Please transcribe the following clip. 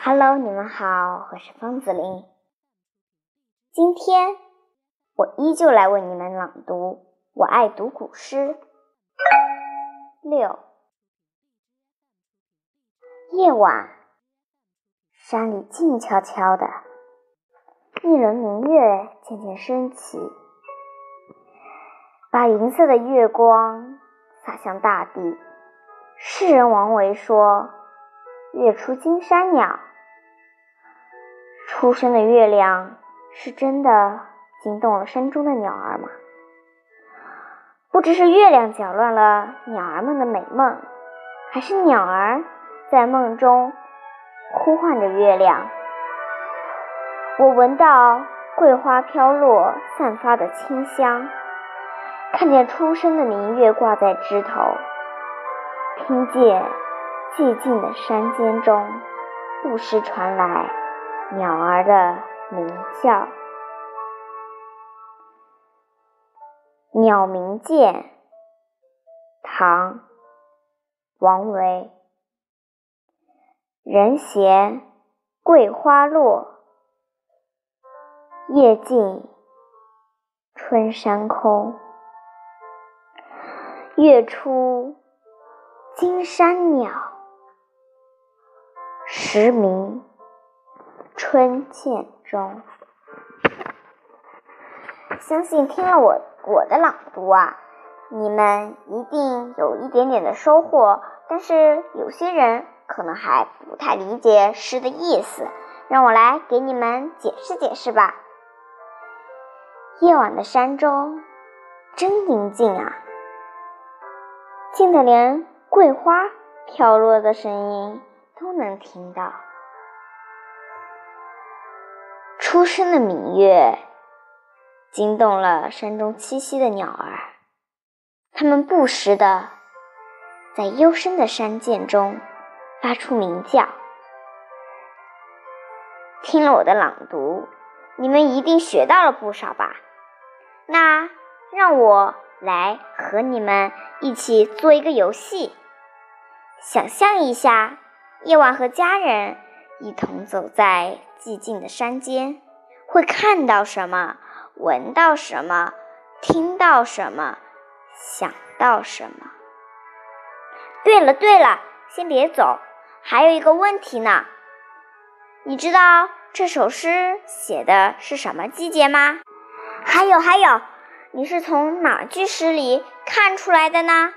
Hello，你们好，我是方子林。今天我依旧来为你们朗读《我爱读古诗》六。夜晚，山里静悄悄的，一轮明月渐渐升起，把银色的月光洒向大地。诗人王维说。月出惊山鸟，初升的月亮是真的惊动了山中的鸟儿吗？不知是月亮搅乱了鸟儿们的美梦，还是鸟儿在梦中呼唤着月亮。我闻到桂花飘落散发的清香，看见初升的明月挂在枝头，听见。寂静的山间中，不时传来鸟儿的鸣叫。《鸟鸣涧》唐·王维。人闲桂花落，夜静春山空。月出惊山鸟。时鸣春涧中，相信听了我我的朗读啊，你们一定有一点点的收获。但是有些人可能还不太理解诗的意思，让我来给你们解释解释吧。夜晚的山中真宁静啊，静的连桂花飘落的声音。都能听到，初升的明月惊动了山中栖息的鸟儿，它们不时的在幽深的山涧中发出鸣叫。听了我的朗读，你们一定学到了不少吧？那让我来和你们一起做一个游戏，想象一下。夜晚和家人一同走在寂静的山间，会看到什么？闻到什么？听到什么？想到什么？对了对了，先别走，还有一个问题呢。你知道这首诗写的是什么季节吗？还有还有，你是从哪句诗里看出来的呢？